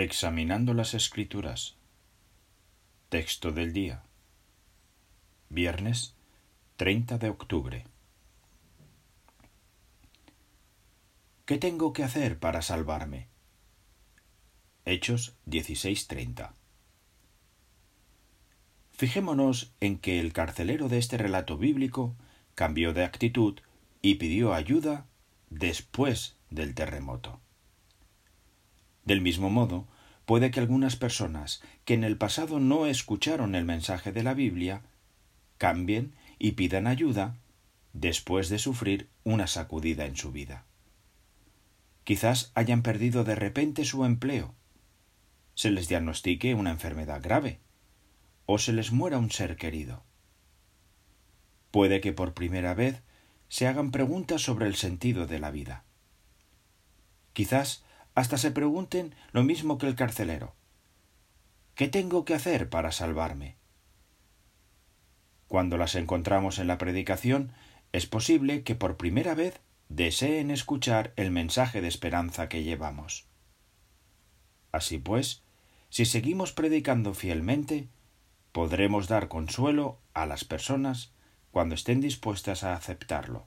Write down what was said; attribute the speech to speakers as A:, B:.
A: Examinando las Escrituras. Texto del día. Viernes 30 de octubre. ¿Qué tengo que hacer para salvarme? Hechos 16:30. Fijémonos en que el carcelero de este relato bíblico cambió de actitud y pidió ayuda después del terremoto. Del mismo modo, puede que algunas personas que en el pasado no escucharon el mensaje de la Biblia cambien y pidan ayuda después de sufrir una sacudida en su vida. Quizás hayan perdido de repente su empleo, se les diagnostique una enfermedad grave o se les muera un ser querido. Puede que por primera vez se hagan preguntas sobre el sentido de la vida. Quizás hasta se pregunten lo mismo que el carcelero. ¿Qué tengo que hacer para salvarme? Cuando las encontramos en la predicación, es posible que por primera vez deseen escuchar el mensaje de esperanza que llevamos. Así pues, si seguimos predicando fielmente, podremos dar consuelo a las personas cuando estén dispuestas a aceptarlo.